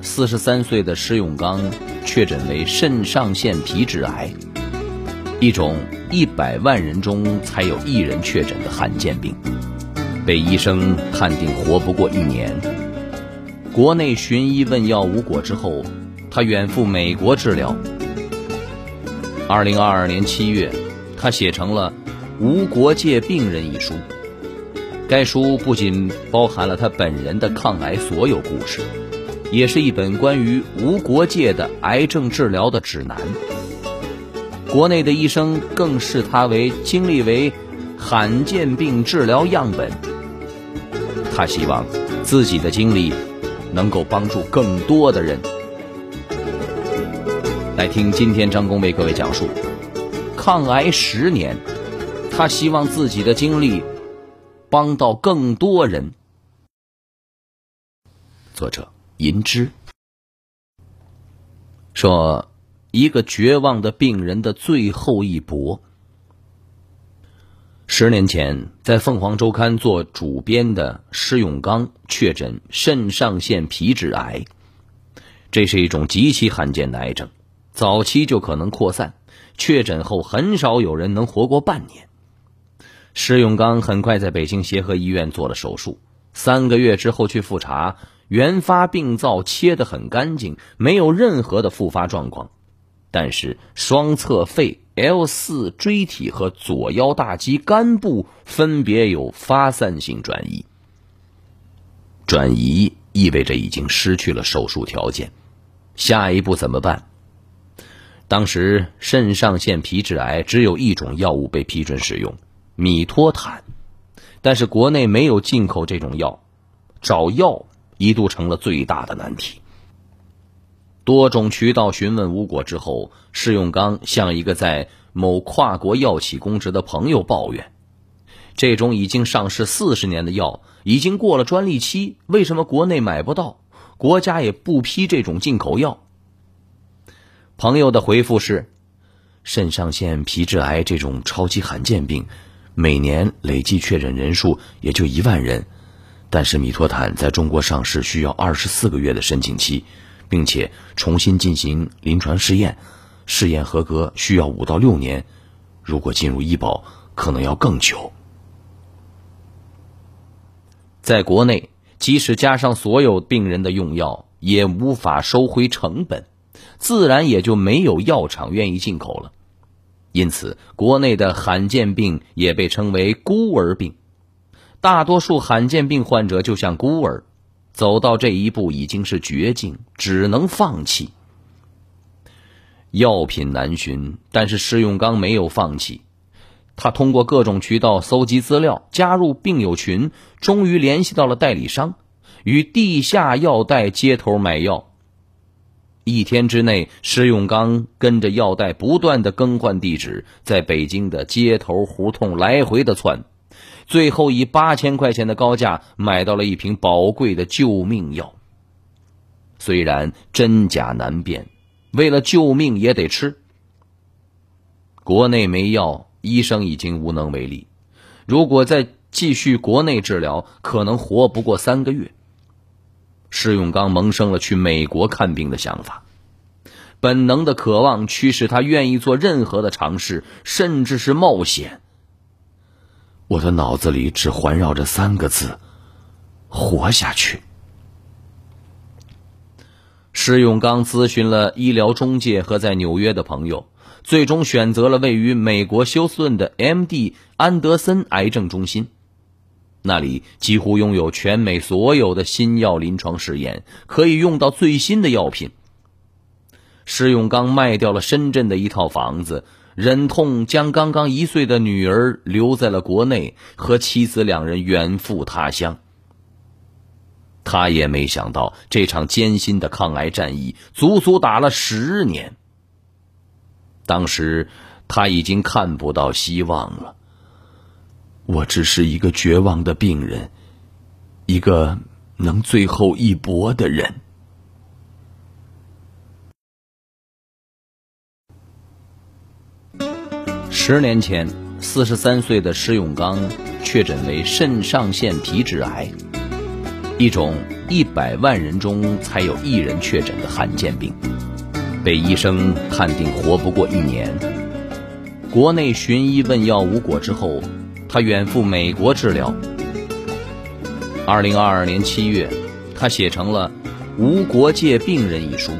四十三岁的施永刚确诊为肾上腺皮质癌，一种一百万人中才有一人确诊的罕见病，被医生判定活不过一年。国内寻医问药无果之后，他远赴美国治疗。二零二二年七月，他写成了《无国界病人》一书。该书不仅包含了他本人的抗癌所有故事，也是一本关于无国界的癌症治疗的指南。国内的医生更视他为经历为罕见病治疗样本。他希望自己的经历能够帮助更多的人。来听今天张工为各位讲述抗癌十年，他希望自己的经历。帮到更多人。作者银枝说：“一个绝望的病人的最后一搏。”十年前，在凤凰周刊做主编的施永刚确诊肾上腺皮质癌，这是一种极其罕见的癌症，早期就可能扩散，确诊后很少有人能活过半年。施永刚很快在北京协和医院做了手术，三个月之后去复查，原发病灶切得很干净，没有任何的复发状况，但是双侧肺、L 四椎体和左腰大肌肝部分别有发散性转移，转移意味着已经失去了手术条件，下一步怎么办？当时肾上腺皮质癌只有一种药物被批准使用。米托坦，但是国内没有进口这种药，找药一度成了最大的难题。多种渠道询问无果之后，施永刚向一个在某跨国药企供职的朋友抱怨：这种已经上市四十年的药，已经过了专利期，为什么国内买不到？国家也不批这种进口药。朋友的回复是：肾上腺皮质癌这种超级罕见病。每年累计确诊人数也就一万人，但是米托坦在中国上市需要二十四个月的申请期，并且重新进行临床试验，试验合格需要五到六年，如果进入医保可能要更久。在国内，即使加上所有病人的用药，也无法收回成本，自然也就没有药厂愿意进口了。因此，国内的罕见病也被称为孤儿病。大多数罕见病患者就像孤儿，走到这一步已经是绝境，只能放弃。药品难寻，但是施永刚没有放弃。他通过各种渠道搜集资料，加入病友群，终于联系到了代理商，与地下药代接头买药。一天之内，施永刚跟着药代不断的更换地址，在北京的街头胡同来回的窜，最后以八千块钱的高价买到了一瓶宝贵的救命药。虽然真假难辨，为了救命也得吃。国内没药，医生已经无能为力。如果再继续国内治疗，可能活不过三个月。施永刚萌生了去美国看病的想法，本能的渴望驱使他愿意做任何的尝试，甚至是冒险。我的脑子里只环绕着三个字：活下去。施永刚咨询了医疗中介和在纽约的朋友，最终选择了位于美国休斯顿的 M.D. 安德森癌症中心。那里几乎拥有全美所有的新药临床试验，可以用到最新的药品。施永刚卖掉了深圳的一套房子，忍痛将刚刚一岁的女儿留在了国内，和妻子两人远赴他乡。他也没想到这场艰辛的抗癌战役足足打了十年。当时他已经看不到希望了。我只是一个绝望的病人，一个能最后一搏的人。十年前，四十三岁的施永刚确诊为肾上腺皮质癌，一种一百万人中才有一人确诊的罕见病，被医生判定活不过一年。国内寻医问药无果之后。他远赴美国治疗。二零二二年七月，他写成了《无国界病人》一书。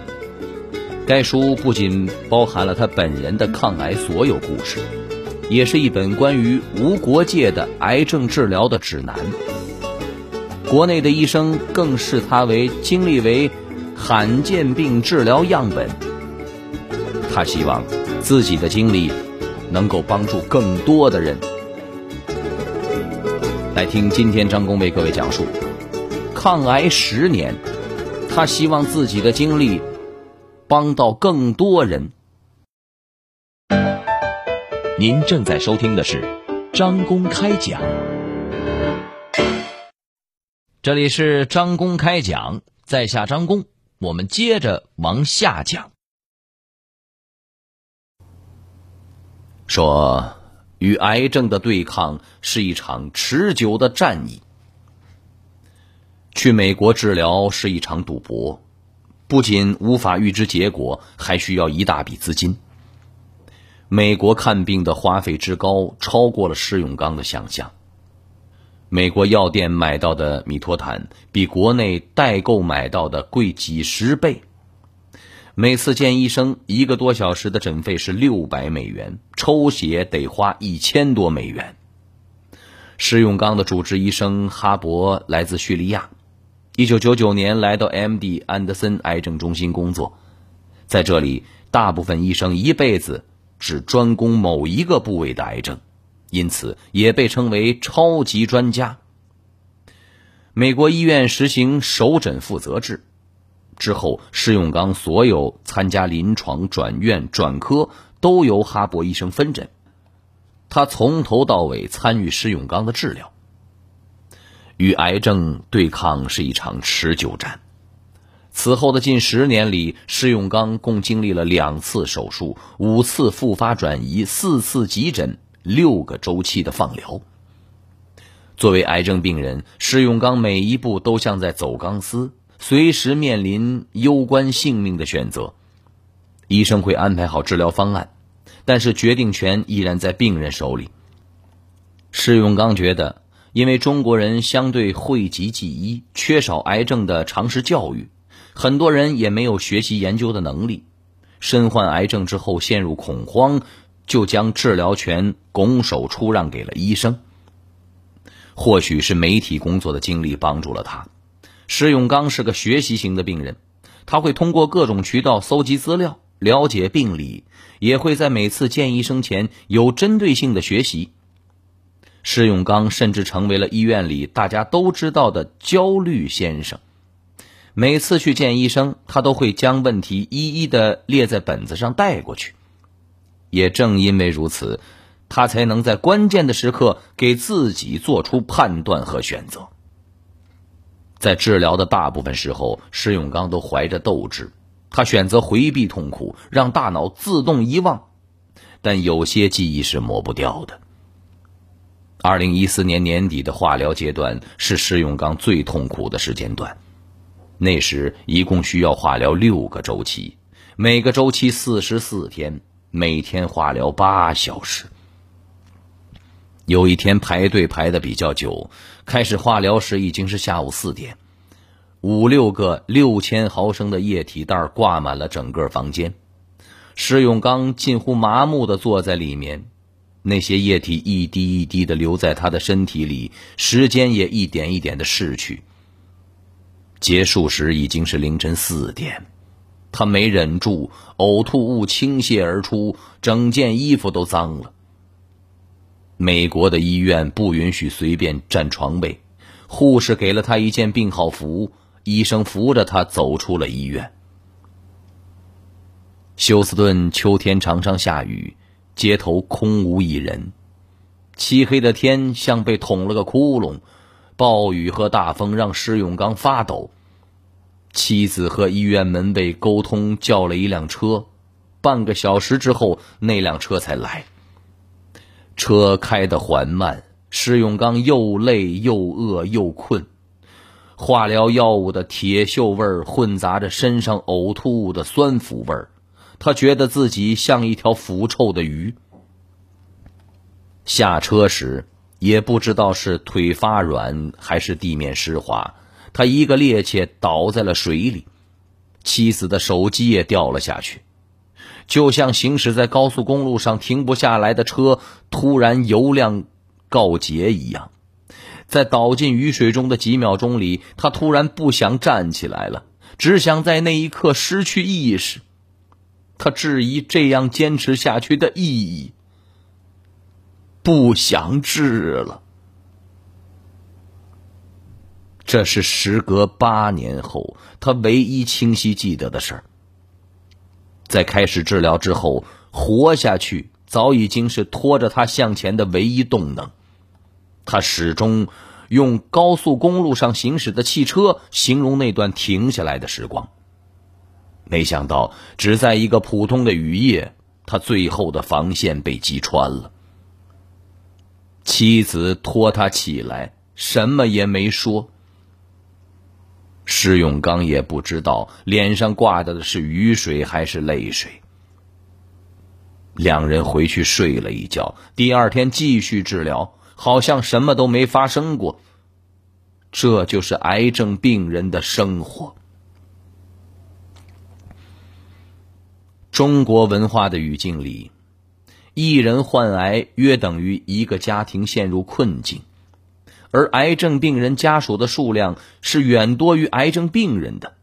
该书不仅包含了他本人的抗癌所有故事，也是一本关于无国界的癌症治疗的指南。国内的医生更视他为经历为罕见病治疗样本。他希望自己的经历能够帮助更多的人。来听今天张工为各位讲述抗癌十年，他希望自己的经历帮到更多人。您正在收听的是张公开讲，这里是张公开讲，在下张公，我们接着往下讲，说。与癌症的对抗是一场持久的战役。去美国治疗是一场赌博，不仅无法预知结果，还需要一大笔资金。美国看病的花费之高，超过了施永刚的想象。美国药店买到的米托坦，比国内代购买到的贵几十倍。每次见医生一个多小时的诊费是六百美元，抽血得花一千多美元。施永刚的主治医生哈勃来自叙利亚，一九九九年来到 M.D. 安德森癌症中心工作，在这里，大部分医生一辈子只专攻某一个部位的癌症，因此也被称为超级专家。美国医院实行首诊负责制。之后，施永刚所有参加临床、转院、转科都由哈勃医生分诊，他从头到尾参与施永刚的治疗。与癌症对抗是一场持久战。此后的近十年里，施永刚共经历了两次手术、五次复发转移、四次急诊、六个周期的放疗。作为癌症病人，施永刚每一步都像在走钢丝。随时面临攸关性命的选择，医生会安排好治疗方案，但是决定权依然在病人手里。施永刚觉得，因为中国人相对讳疾忌医，缺少癌症的常识教育，很多人也没有学习研究的能力，身患癌症之后陷入恐慌，就将治疗权拱手出让给了医生。或许是媒体工作的经历帮助了他。施永刚是个学习型的病人，他会通过各种渠道搜集资料，了解病理，也会在每次见医生前有针对性的学习。施永刚甚至成为了医院里大家都知道的“焦虑先生”。每次去见医生，他都会将问题一一的列在本子上带过去。也正因为如此，他才能在关键的时刻给自己做出判断和选择。在治疗的大部分时候，施永刚都怀着斗志，他选择回避痛苦，让大脑自动遗忘。但有些记忆是抹不掉的。二零一四年年底的化疗阶段是施永刚最痛苦的时间段，那时一共需要化疗六个周期，每个周期四十四天，每天化疗八小时。有一天排队排的比较久，开始化疗时已经是下午四点，五六个六千毫升的液体袋挂满了整个房间，施永刚近乎麻木的坐在里面，那些液体一滴一滴的留在他的身体里，时间也一点一点的逝去。结束时已经是凌晨四点，他没忍住，呕吐物倾泻而出，整件衣服都脏了。美国的医院不允许随便占床位，护士给了他一件病号服，医生扶着他走出了医院。休斯顿秋天常常下雨，街头空无一人，漆黑的天像被捅了个窟窿，暴雨和大风让施永刚发抖。妻子和医院门卫沟通，叫了一辆车。半个小时之后，那辆车才来。车开得缓慢，施永刚又累又饿又困，化疗药物的铁锈味混杂着身上呕吐物的酸腐味儿，他觉得自己像一条腐臭的鱼。下车时，也不知道是腿发软还是地面湿滑。他一个趔趄倒在了水里，妻子的手机也掉了下去，就像行驶在高速公路上停不下来的车突然油量告竭一样。在倒进雨水中的几秒钟里，他突然不想站起来了，只想在那一刻失去意识。他质疑这样坚持下去的意义，不想治了。这是时隔八年后他唯一清晰记得的事儿。在开始治疗之后，活下去早已经是拖着他向前的唯一动能。他始终用高速公路上行驶的汽车形容那段停下来的时光。没想到，只在一个普通的雨夜，他最后的防线被击穿了。妻子拖他起来，什么也没说。施永刚也不知道脸上挂的是雨水还是泪水。两人回去睡了一觉，第二天继续治疗，好像什么都没发生过。这就是癌症病人的生活。中国文化的语境里，一人患癌约等于一个家庭陷入困境。而癌症病人家属的数量是远多于癌症病人的，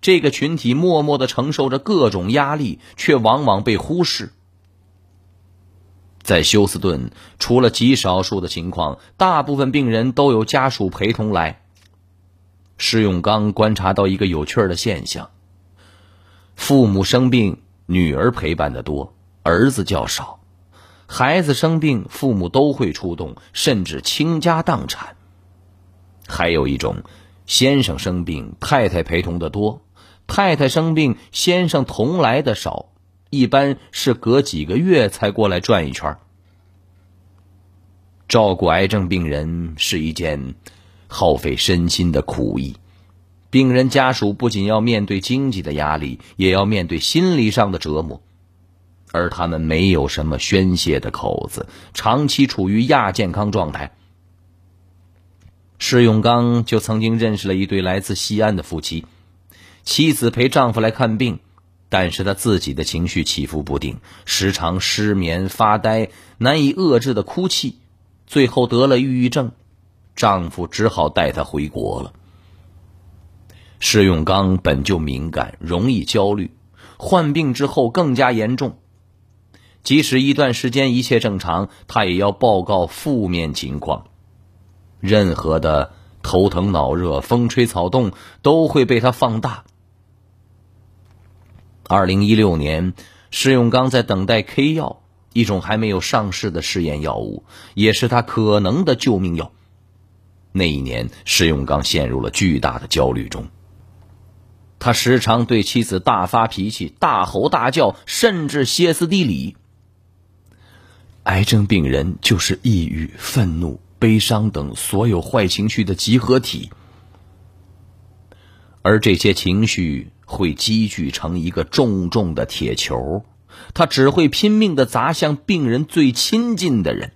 这个群体默默的承受着各种压力，却往往被忽视。在休斯顿，除了极少数的情况，大部分病人都有家属陪同来。施永刚观察到一个有趣的现象：父母生病，女儿陪伴的多，儿子较少。孩子生病，父母都会出动，甚至倾家荡产。还有一种，先生生病，太太陪同的多；太太生病，先生同来的少，一般是隔几个月才过来转一圈。照顾癌症病人是一件耗费身心的苦役，病人家属不仅要面对经济的压力，也要面对心理上的折磨。而他们没有什么宣泄的口子，长期处于亚健康状态。施永刚就曾经认识了一对来自西安的夫妻，妻子陪丈夫来看病，但是他自己的情绪起伏不定，时常失眠、发呆、难以遏制的哭泣，最后得了抑郁症，丈夫只好带她回国了。施永刚本就敏感，容易焦虑，患病之后更加严重。即使一段时间一切正常，他也要报告负面情况。任何的头疼脑热、风吹草动都会被他放大。二零一六年，施永刚在等待 K 药，一种还没有上市的试验药物，也是他可能的救命药。那一年，施永刚陷入了巨大的焦虑中。他时常对妻子大发脾气、大吼大叫，甚至歇斯底里。癌症病人就是抑郁、愤怒、悲伤等所有坏情绪的集合体，而这些情绪会积聚成一个重重的铁球，他只会拼命的砸向病人最亲近的人。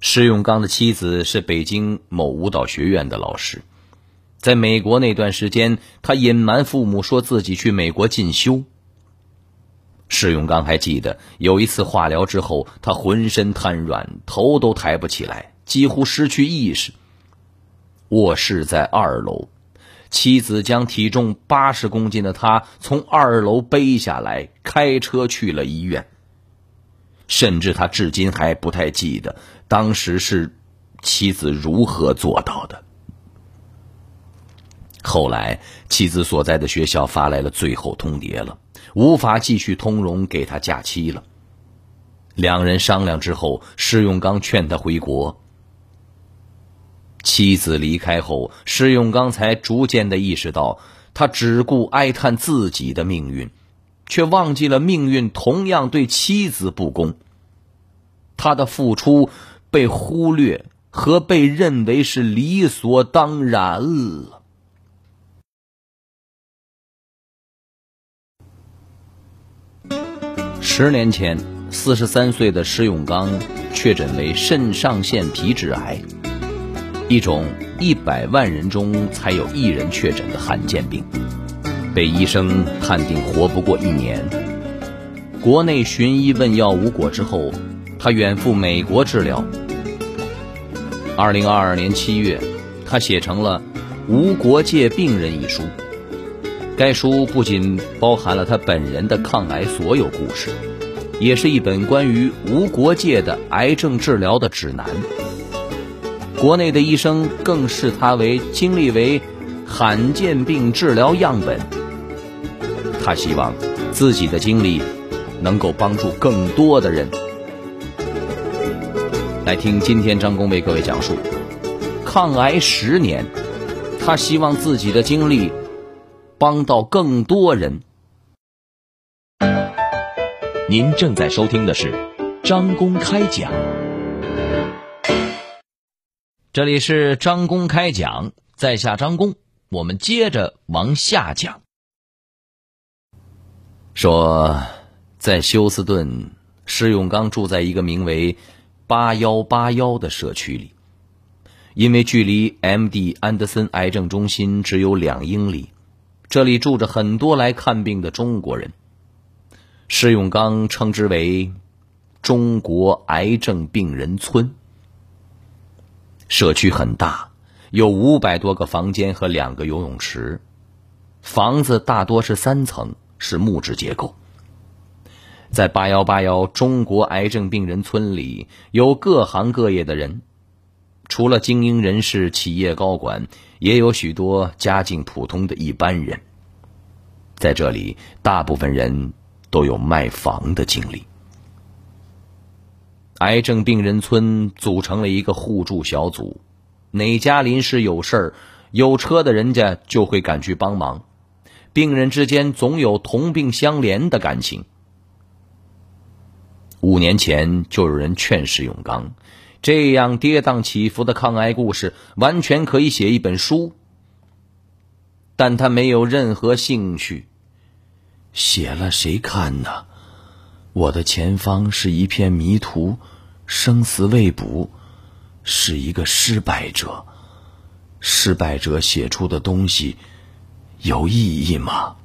施永刚的妻子是北京某舞蹈学院的老师，在美国那段时间，他隐瞒父母说自己去美国进修。施永刚还记得有一次化疗之后，他浑身瘫软，头都抬不起来，几乎失去意识。卧室在二楼，妻子将体重八十公斤的他从二楼背下来，开车去了医院。甚至他至今还不太记得当时是妻子如何做到的。后来，妻子所在的学校发来了最后通牒了，无法继续通融，给他假期了。两人商量之后，施永刚劝他回国。妻子离开后，施永刚才逐渐的意识到，他只顾哀叹自己的命运，却忘记了命运同样对妻子不公。他的付出被忽略和被认为是理所当然了。十年前，四十三岁的施永刚确诊为肾上腺皮质癌，一种一百万人中才有一人确诊的罕见病，被医生判定活不过一年。国内寻医问药无果之后，他远赴美国治疗。二零二二年七月，他写成了《无国界病人》一书。该书不仅包含了他本人的抗癌所有故事，也是一本关于无国界的癌症治疗的指南。国内的医生更视他为经历为罕见病治疗样本。他希望自己的经历能够帮助更多的人。来听今天张工为各位讲述抗癌十年，他希望自己的经历。帮到更多人。您正在收听的是张公开讲，这里是张公开讲，在下张公，我们接着往下讲。说，在休斯顿，施永刚住在一个名为“八幺八幺”的社区里，因为距离 M.D. 安德森癌症中心只有两英里。这里住着很多来看病的中国人，施永刚称之为“中国癌症病人村”。社区很大，有五百多个房间和两个游泳池，房子大多是三层，是木质结构。在八幺八幺中国癌症病人村里，有各行各业的人，除了精英人士、企业高管。也有许多家境普通的一般人，在这里，大部分人都有卖房的经历。癌症病人村组成了一个互助小组，哪家临时有事儿，有车的人家就会赶去帮忙，病人之间总有同病相怜的感情。五年前，就有人劝施永刚。这样跌宕起伏的抗癌故事，完全可以写一本书，但他没有任何兴趣。写了谁看呢？我的前方是一片迷途，生死未卜，是一个失败者。失败者写出的东西，有意义吗？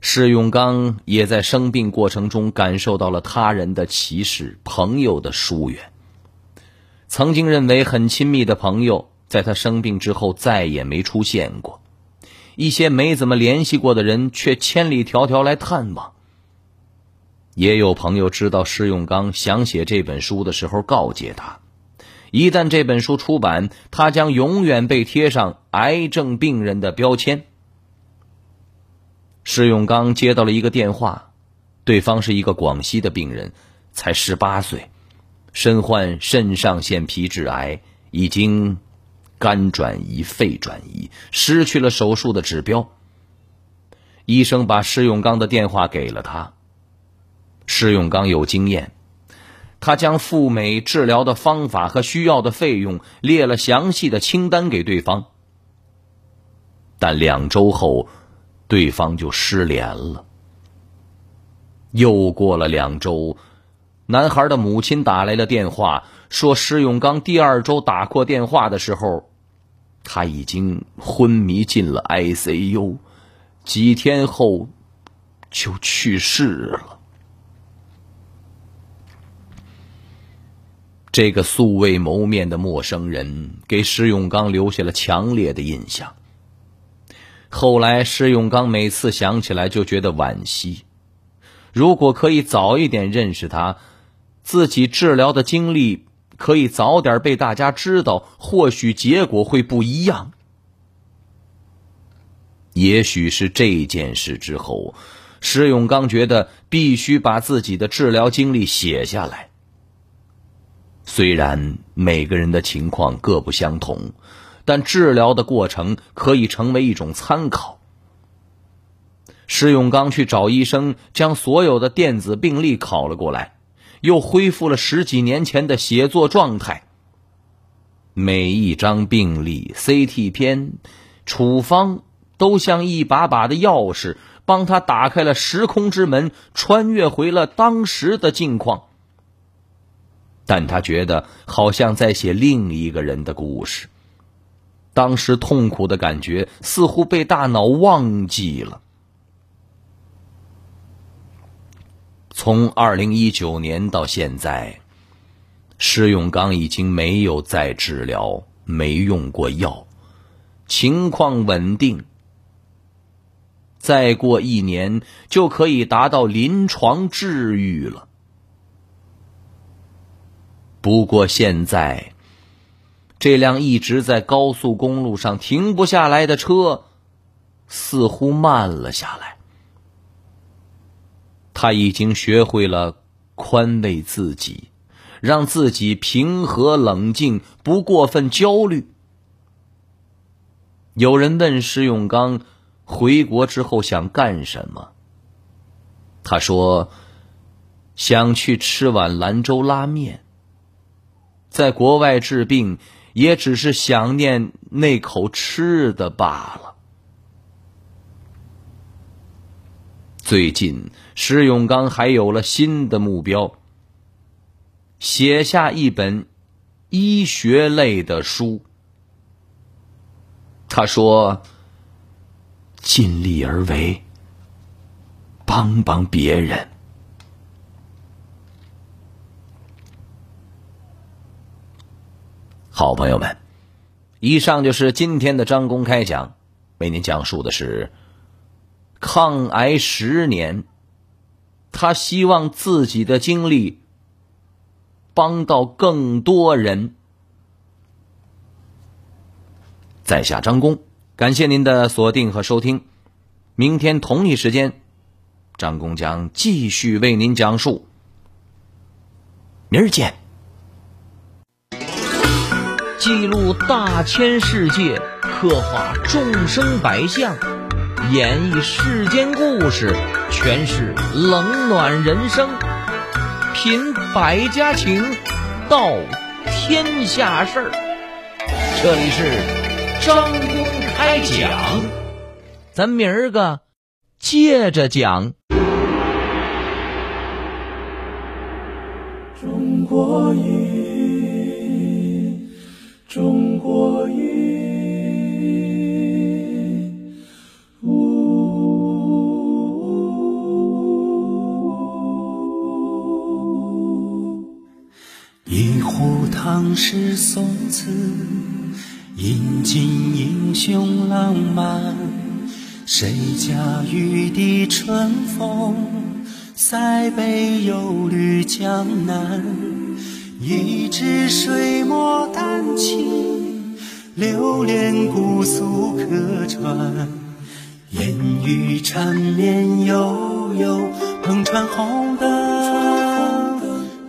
施永刚也在生病过程中感受到了他人的歧视、朋友的疏远。曾经认为很亲密的朋友，在他生病之后再也没出现过；一些没怎么联系过的人，却千里迢迢来探望。也有朋友知道施永刚想写这本书的时候，告诫他：一旦这本书出版，他将永远被贴上癌症病人的标签。施永刚接到了一个电话，对方是一个广西的病人，才十八岁，身患肾上腺皮质癌，已经肝转移、肺转移，失去了手术的指标。医生把施永刚的电话给了他。施永刚有经验，他将赴美治疗的方法和需要的费用列了详细的清单给对方，但两周后。对方就失联了。又过了两周，男孩的母亲打来了电话，说施永刚第二周打过电话的时候，他已经昏迷进了 ICU，几天后就去世了。这个素未谋面的陌生人给施永刚留下了强烈的印象。后来，施永刚每次想起来就觉得惋惜。如果可以早一点认识他，自己治疗的经历可以早点被大家知道，或许结果会不一样。也许是这件事之后，石永刚觉得必须把自己的治疗经历写下来。虽然每个人的情况各不相同，但治疗的过程可以成为一种参考。石永刚去找医生，将所有的电子病历拷了过来，又恢复了十几年前的写作状态。每一张病历、CT 片、处方。都像一把把的钥匙，帮他打开了时空之门，穿越回了当时的境况。但他觉得好像在写另一个人的故事，当时痛苦的感觉似乎被大脑忘记了。从二零一九年到现在，施永刚已经没有再治疗，没用过药，情况稳定。再过一年就可以达到临床治愈了。不过现在，这辆一直在高速公路上停不下来的车，似乎慢了下来。他已经学会了宽慰自己，让自己平和冷静，不过分焦虑。有人问石永刚。回国之后想干什么？他说：“想去吃碗兰州拉面。在国外治病，也只是想念那口吃的罢了。”最近，石永刚还有了新的目标，写下一本医学类的书。他说。尽力而为，帮帮别人。好朋友们，以上就是今天的张公开讲，为您讲述的是抗癌十年，他希望自己的经历帮到更多人。在下张工。感谢您的锁定和收听，明天同一时间，张工将继续为您讲述。明儿见。记录大千世界，刻画众生百相，演绎世间故事，诠释冷暖人生，品百家情，道天下事儿。这里是张公。开讲，咱明儿个接着讲。中国音，中宋词。饮尽英雄浪漫，谁家玉笛春风？塞北又绿江南。一支水墨丹青，流连姑苏客船。烟雨缠绵悠悠，篷船红灯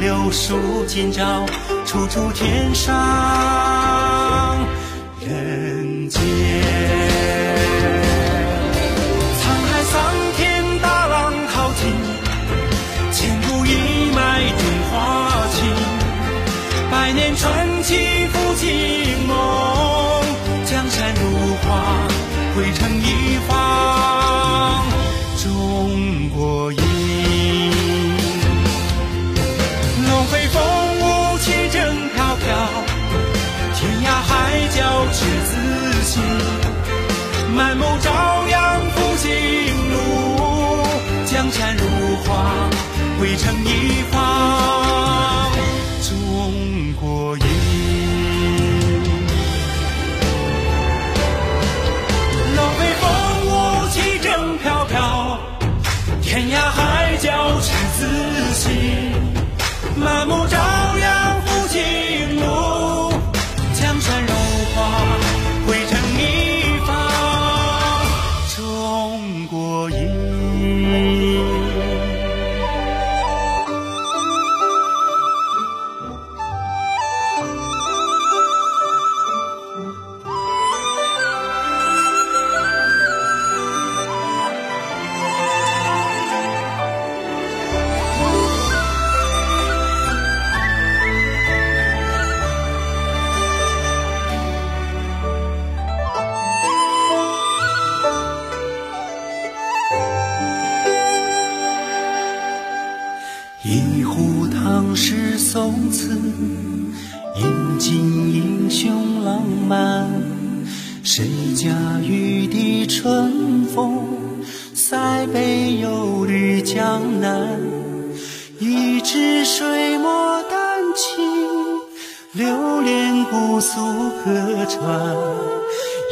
柳树今朝，处处天上人间。某张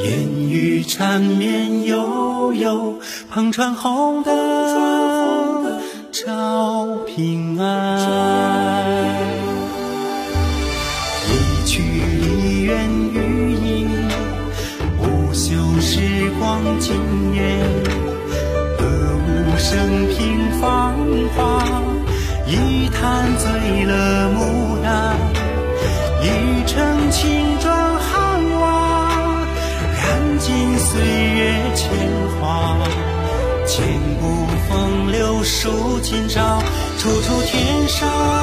烟雨缠绵，悠悠烹穿红灯照平。数今朝，处处天上。